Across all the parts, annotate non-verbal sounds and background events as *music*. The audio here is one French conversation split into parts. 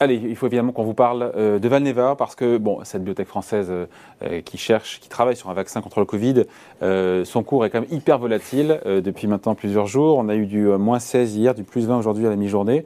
Allez, il faut évidemment qu'on vous parle euh, de Valneva parce que bon, cette biotech française euh, qui cherche, qui travaille sur un vaccin contre le Covid, euh, son cours est quand même hyper volatile depuis maintenant plusieurs jours. On a eu du moins 16 hier, du plus 20 aujourd'hui à la mi-journée.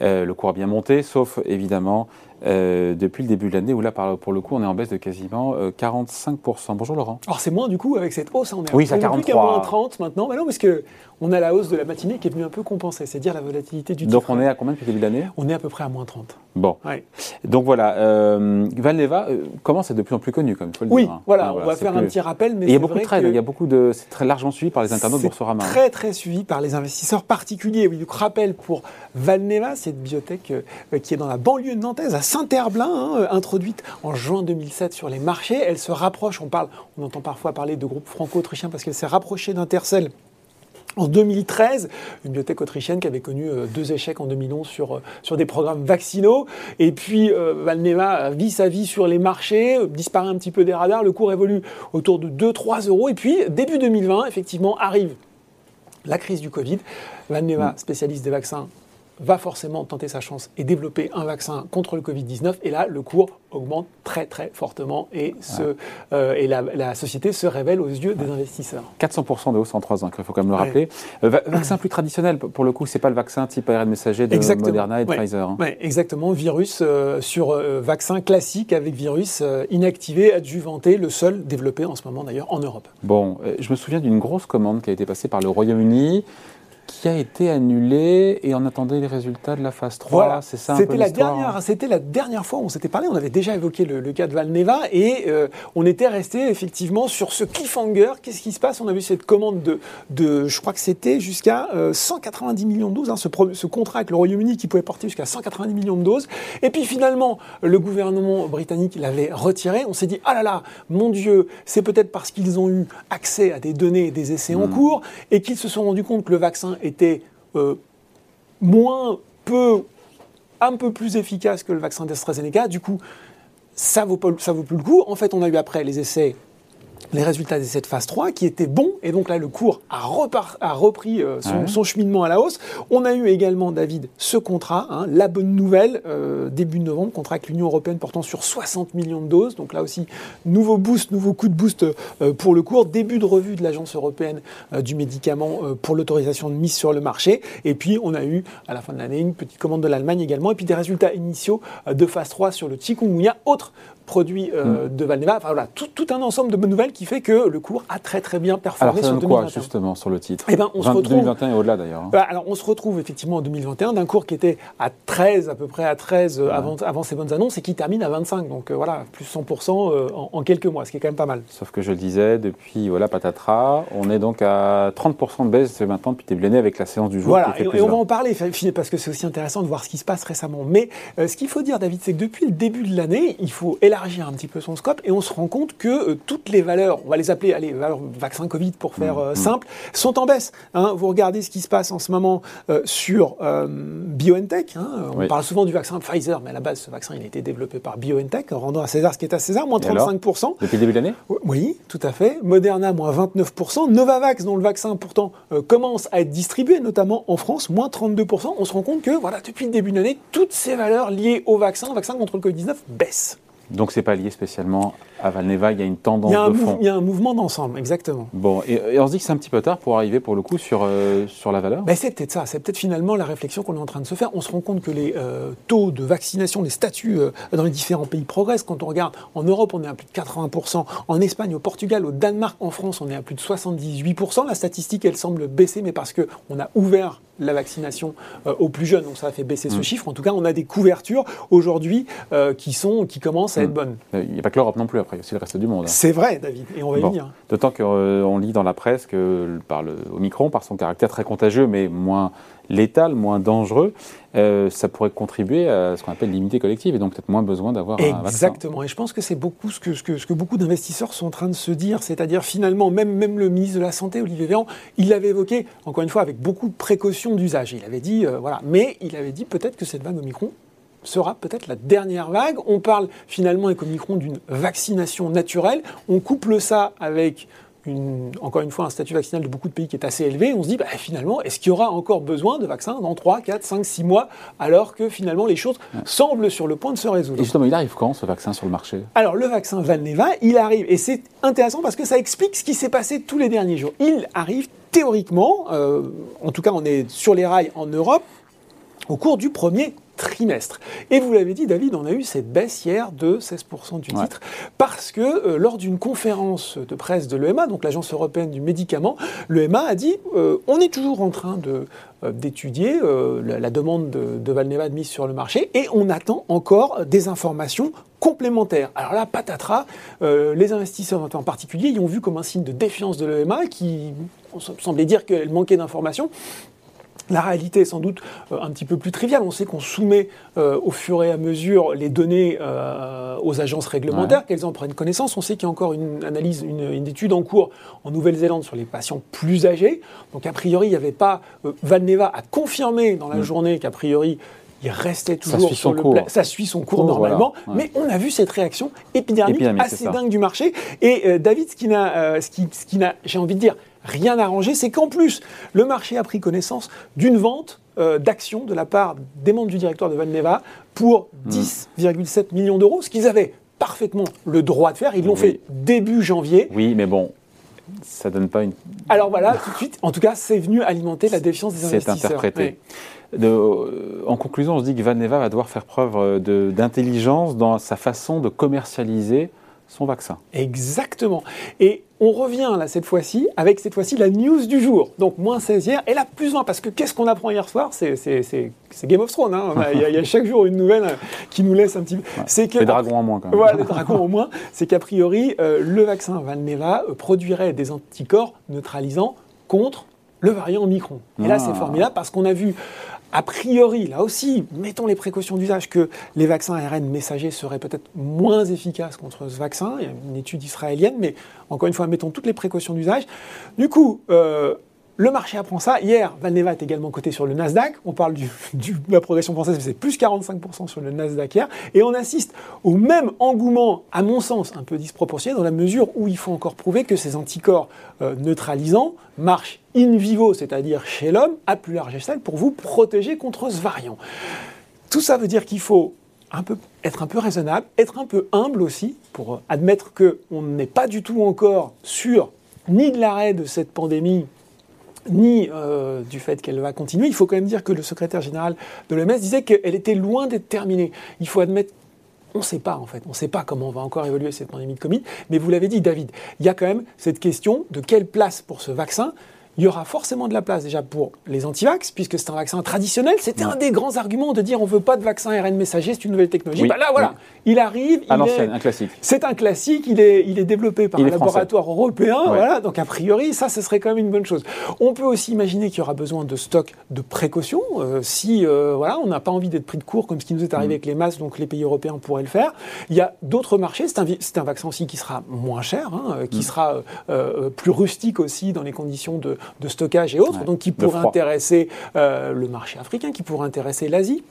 le cours a bien monté, sauf évidemment euh, depuis le début de l'année, où là, pour le coup, on est en baisse de quasiment 45%. Euh, Bonjour Laurent. Alors c'est moins du coup avec cette hausse, hein, on est oui, à 43. moins 30 maintenant, mais non, parce qu'on a la hausse de la matinée qui est venue un peu compenser, c'est-à-dire la volatilité du titre. Donc on est à combien depuis le début de l'année? On est à peu près à moins 30. Bon. Donc voilà, euh, Valneva euh, comment de plus en plus connu, comme il faut le oui, dire. Oui, voilà, on va faire un petit rappel. Mais il y a beaucoup de trades, il y a beaucoup de. C'est très largement suivi par les internautes Boursorama. Très, très suivi par les investisseurs particuliers. Oui, donc rappel pour Valneva, cette biotech qui est dans la banlieue de Nantaise, à Saint-Herblain. Hein, euh, introduite en juin 2007 sur les marchés. Elle se rapproche, on, parle, on entend parfois parler de groupe franco-autrichien parce qu'elle s'est rapprochée d'Intercell en 2013, une biotech autrichienne qui avait connu euh, deux échecs en 2011 sur, euh, sur des programmes vaccinaux. Et puis Valneva vit sa vie sur les marchés, disparaît un petit peu des radars, le cours évolue autour de 2-3 euros. Et puis début 2020, effectivement, arrive la crise du Covid. Valneva, mm. spécialiste des vaccins, va forcément tenter sa chance et développer un vaccin contre le Covid-19. Et là, le cours augmente très très fortement et, euh, et la, société se révèle aux yeux des investisseurs. 400% de hausse en 3 ans, il faut quand même le rappeler. Euh, vaccin plus traditionnel, pour le coup, c'est pas le vaccin type ARN messager de Moderna et de Pfizer. Hein. exactement, virus euh, sur vaccin classique avec virus inactivé, adjuvanté, le seul développé en ce moment d'ailleurs en Europe. Bon, je me souviens d'une grosse commande qui a été passée par le Royaume-Uni qui a été annulé et on attendait les résultats de la phase 3. Voilà. C'est ça C'était la dernière, c'était la dernière fois où on s'était parlé. On avait déjà évoqué le, cas de Valneva et euh, on était resté effectivement sur ce cliffhanger. Qu'est-ce qui se passe? On a vu cette commande de, de je crois que c'était jusqu'à 190 euh, millions de doses, hein, ce, ce, contrat avec le Royaume-Uni qui pouvait porter jusqu'à 190 millions de doses. Et puis finalement, le gouvernement britannique l'avait retiré. On s'est dit ah là là, mon Dieu, c'est peut-être parce qu'ils ont eu accès à des données et des essais en hmm. cours et qu'ils se sont rendus compte que le vaccin était euh, moins peu, un peu plus efficace que le vaccin d'AstraZeneca. Du coup, ça vaut, vaut plus le coup. En fait, on a eu après les essais les résultats de cette phase 3 qui étaient bons et donc là le cours a, a repris euh, son, cheminement à la hausse. On a eu également David ce contrat, hein, la bonne nouvelle euh, début novembre, contrat avec l'Union européenne portant sur 60 millions de doses. Donc là aussi nouveau boost, nouveau coup de boost euh, pour le cours, début de revue de l'agence européenne du médicament pour l'autorisation de mise sur le marché et puis on a eu à la fin de l'année une petite commande de l'Allemagne également et puis des résultats initiaux de phase 3 sur le chikungunya, autre produit mm. de Valneva. Enfin voilà, tout, tout un ensemble de bonnes nouvelles qui fait que le cours a très très bien performé alors, sur 2021. quoi justement sur le titre? Eh ben, on se retrouve, 2021 et au-delà d'ailleurs. Hein. Bah, alors on se retrouve effectivement en 2021 d'un cours qui était à 13 à peu près à 13 euh, avant, avant ces bonnes annonces et qui termine à 25. Donc euh, voilà, plus 100% euh, en, quelques mois, ce qui est quand même pas mal. Sauf que je le disais, depuis voilà patatras, on est donc à 30% de baisse maintenant depuis début l'année avec la séance du jour. Voilà, et, on va en parler parce que c'est aussi intéressant de voir ce qui se passe récemment. Mais ce qu'il faut dire, David, c'est que depuis le début de l'année, il faut élargir un petit peu son scope et on se rend compte que toutes les valeurs, on va les appeler, allez, les valeurs vaccin Covid pour faire mmh, euh, simple, sont en baisse. Hein. Vous regardez ce qui se passe en ce moment euh, sur euh, BioNTech. Hein. On parle souvent du vaccin Pfizer, mais à la base, ce vaccin, il a été développé par BioNTech, en rendant à César ce qui est à César, moins 35%. depuis le début de l'année? Oui, tout à fait. Moderna, moins 29%. Novavax, dont le vaccin pourtant commence à être distribué, notamment en France, moins 32%. On se rend compte que, voilà, depuis le début de l'année, toutes ces valeurs liées au vaccin, au vaccin contre le Covid-19, baissent. Donc c'est pas lié spécialement à Valneva, il y a une tendance de fond. Il y a un mouvement d'ensemble, exactement. Bon, et, on se dit que c'est un petit peu tard pour arriver pour le coup sur, euh, sur la valeur ben C'est peut-être ça, c'est peut-être finalement la réflexion qu'on est en train de se faire. On se rend compte que les euh, taux de vaccination, les statuts euh, dans les différents pays progressent. Quand on regarde en Europe, on est à plus de 80%, en Espagne, au Portugal, au Danemark, en France, on est à plus de 78%. La statistique, elle semble baisser, mais parce qu'on a ouvert la vaccination aux plus jeunes, donc ça a fait baisser ce mm. chiffre. En tout cas, on a des couvertures aujourd'hui qui, sont, qui commencent à être mm. bonnes. Il n'y a pas que l'Europe non plus après, il y a aussi le reste du monde. C'est vrai, David, et on va y venir. D'autant qu'on euh, lit dans la presse que par le Omicron, par son caractère très contagieux, mais moins létal, moins dangereux, euh, ça pourrait contribuer à ce qu'on appelle l'immunité collective et donc peut-être moins besoin d'avoir un vaccin. Exactement, et je pense que c'est beaucoup ce que, ce que, ce que beaucoup d'investisseurs sont en train de se dire, c'est-à-dire finalement, même, même le ministre de la Santé, Olivier Véran, il l'avait évoqué, encore une fois, avec beaucoup de précautions d'usage. Il avait dit, euh, voilà, mais il avait dit peut-être que cette vague Omicron sera peut-être la dernière vague. On parle finalement avec Omicron d'une vaccination naturelle. On couple ça avec une, encore une fois un statut vaccinal de beaucoup de pays qui est assez élevé, on se dit bah, finalement, est-ce qu'il y aura encore besoin de vaccins dans 3, 4, 5, 6 mois, alors que finalement les choses semblent sur le point de se résoudre? Et justement, il arrive quand ce vaccin sur le marché? Alors le vaccin Valneva, il arrive, et c'est intéressant parce que ça explique ce qui s'est passé tous les derniers jours. Il arrive théoriquement, euh, en tout cas on est sur les rails en Europe, au cours du premier trimestre. Et vous l'avez dit, David, on a eu cette baisse hier de 16% du titre, parce que euh, lors d'une conférence de presse de l'EMA, donc l'Agence européenne du médicament, l'EMA a dit euh, on est toujours en train de d'étudier la, demande de, de Valneva de mise sur le marché et on attend encore des informations complémentaires. Alors là, patatras, les investisseurs en particulier, ils ont vu comme un signe de défiance de l'EMA qui semblait dire qu'elle manquait d'informations. La réalité est sans doute euh, un petit peu plus triviale. On sait qu'on soumet euh, au fur et à mesure les données euh, aux agences réglementaires, qu'elles en prennent connaissance. On sait qu'il y a encore une analyse, une, étude en cours en Nouvelle-Zélande sur les patients plus âgés. Donc a priori, il n'y avait pas. Valneva a confirmé dans la mm. journée qu'a priori il restait toujours sur le cours. Ça suit son cours normalement, mais on a vu cette réaction épidermique, assez dingue du marché. Et David, ce qui n'a, ce qui, ce qui n'a, j'ai envie de dire, rien arrangé, c'est qu'en plus, le marché a pris connaissance d'une vente euh, d'actions de la part des membres du directoire de Valneva pour 10,7 hmm. millions d'euros, ce qu'ils avaient parfaitement le droit de faire. Ils l'ont fait début janvier. Oui, mais bon, ça donne pas une. Alors voilà, tout de suite, en tout cas, c'est venu alimenter la défiance des investisseurs. C'est interprété. Euh, en conclusion, on se dit que Valneva va devoir faire preuve euh, d'intelligence dans sa façon de commercialiser son vaccin. Exactement. Et on revient là cette fois-ci avec cette fois-ci la news du jour. Donc moins 16 hier et là plus 20 parce que qu'est-ce qu'on apprend hier soir? C'est Game of Thrones. Hein. *laughs* Il, y a, chaque jour une nouvelle qui nous laisse un petit peu. C'est que les dragons en moins quand même. Voilà, les *laughs* dragons en moins. C'est qu'a priori euh, le vaccin Valneva euh, produirait des anticorps neutralisants contre le variant Omicron. Et là, c'est ah. formidable parce qu'on a vu a priori, là aussi, mettons les précautions d'usage que les vaccins ARN messagers seraient peut-être moins efficaces contre ce vaccin. Il y a une étude israélienne, mais encore une fois, mettons toutes les précautions d'usage. Du coup, euh, le marché apprend ça. Hier, Valneva est également coté sur le Nasdaq. On parle *laughs* de la progression française, c'est plus 45% sur le Nasdaq hier. Et on assiste au même engouement, à mon sens, un peu disproportionné, dans la mesure où il faut encore prouver que ces anticorps euh, neutralisants marchent in vivo, c'est-à-dire chez l'homme, à plus large échelle, pour vous protéger contre ce variant. Tout ça veut dire qu'il faut être un peu raisonnable, être un peu humble aussi, pour admettre qu'on n'est pas du tout encore sûr ni de l'arrêt de cette pandémie ni euh, du fait qu'elle va continuer. Il faut quand même dire que le secrétaire général de l'OMS disait qu'elle était loin d'être terminée. Il faut admettre on ne sait pas en fait, on ne sait pas comment on va encore évoluer cette pandémie de Covid, mais vous l'avez dit David, il y a quand même cette question de quelle place pour ce vaccin il y aura forcément de la place déjà pour les antivax, puisque c'est un vaccin traditionnel. C'était un des grands arguments de dire on ne veut pas de vaccin ARN messager, c'est une nouvelle technologie. bah là, voilà, il arrive. À l'ancienne, un classique. C'est un classique, il est, il est développé par un laboratoire européen. Voilà, donc a priori, ça, ce serait quand même une bonne chose. On peut aussi imaginer qu'il y aura besoin de stock de précaution. Euh, si euh, voilà, on n'a pas envie d'être pris de court, comme ce qui nous est arrivé mm. avec les masques, donc les pays européens pourraient le faire. Il y a d'autres marchés. C'est un, un, vaccin aussi qui sera moins cher, hein, euh, qui mm. sera plus rustique aussi dans les conditions de, de stockage et autres donc qui pourrait intéresser euh, le marché africain, qui pourrait intéresser l'Asie.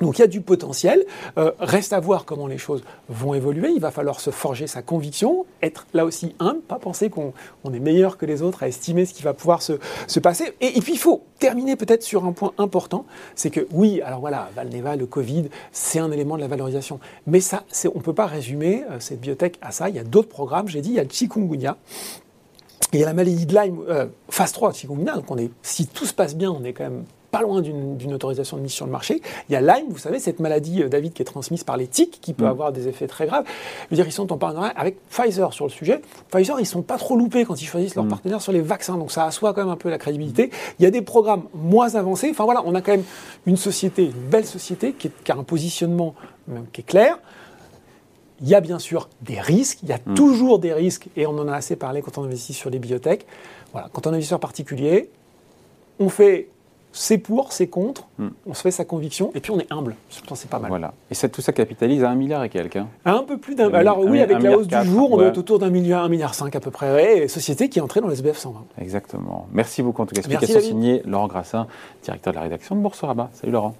Donc il y a du potentiel. Euh, reste à voir comment les choses vont évoluer. Il va falloir se forger sa conviction, être là aussi humble, pas penser qu'on est meilleur que les autres à estimer ce qui va pouvoir se, passer. Et, puis il faut terminer peut-être sur un point important, c'est que oui, alors voilà, Valneva, le Covid, c'est un élément de la valorisation. Mais ça, on ne peut pas résumer euh, cette biotech à ça. Il y a d'autres programmes, j'ai dit, il y a le chikungunya, il y a la maladie de Lyme, euh, phase 3 chikungunya, donc on est, si tout se passe bien, on est quand même pas loin d'une autorisation de mise sur le marché. Il y a Lyme, vous savez, cette maladie, euh, David, qui est transmise par les tiques, qui peut mm. avoir des effets très graves. Je veux dire, ils sont en partenariat avec Pfizer sur le sujet. Pfizer, ils sont pas trop loupés quand ils choisissent leurs mm. partenaires sur les vaccins, donc ça assoit quand même un peu la crédibilité. Il y a des programmes moins avancés. Enfin voilà, on a quand même une société, une belle société, qui, qui a un positionnement qui est clair. Il y a bien sûr des risques, il y a mm. toujours des risques, et on en a assez parlé quand on investit sur les biotech. Voilà, quand on est investisseur particulier, on fait c'est pour, c'est contre, mm. on se fait sa conviction, et puis on est humble. C'est pas mal. Voilà. Et tout ça capitalise à un milliard et quelques. Hein. Un peu plus d'un. Alors oui, avec la hausse du jour, on être autour d'un milliard, un milliard cinq à peu près. société qui est entrée dans les SBF 120. Exactement. Merci beaucoup en tout cas. Explication signée Laurent Grassin, directeur de la rédaction de Boursorama. Salut Laurent.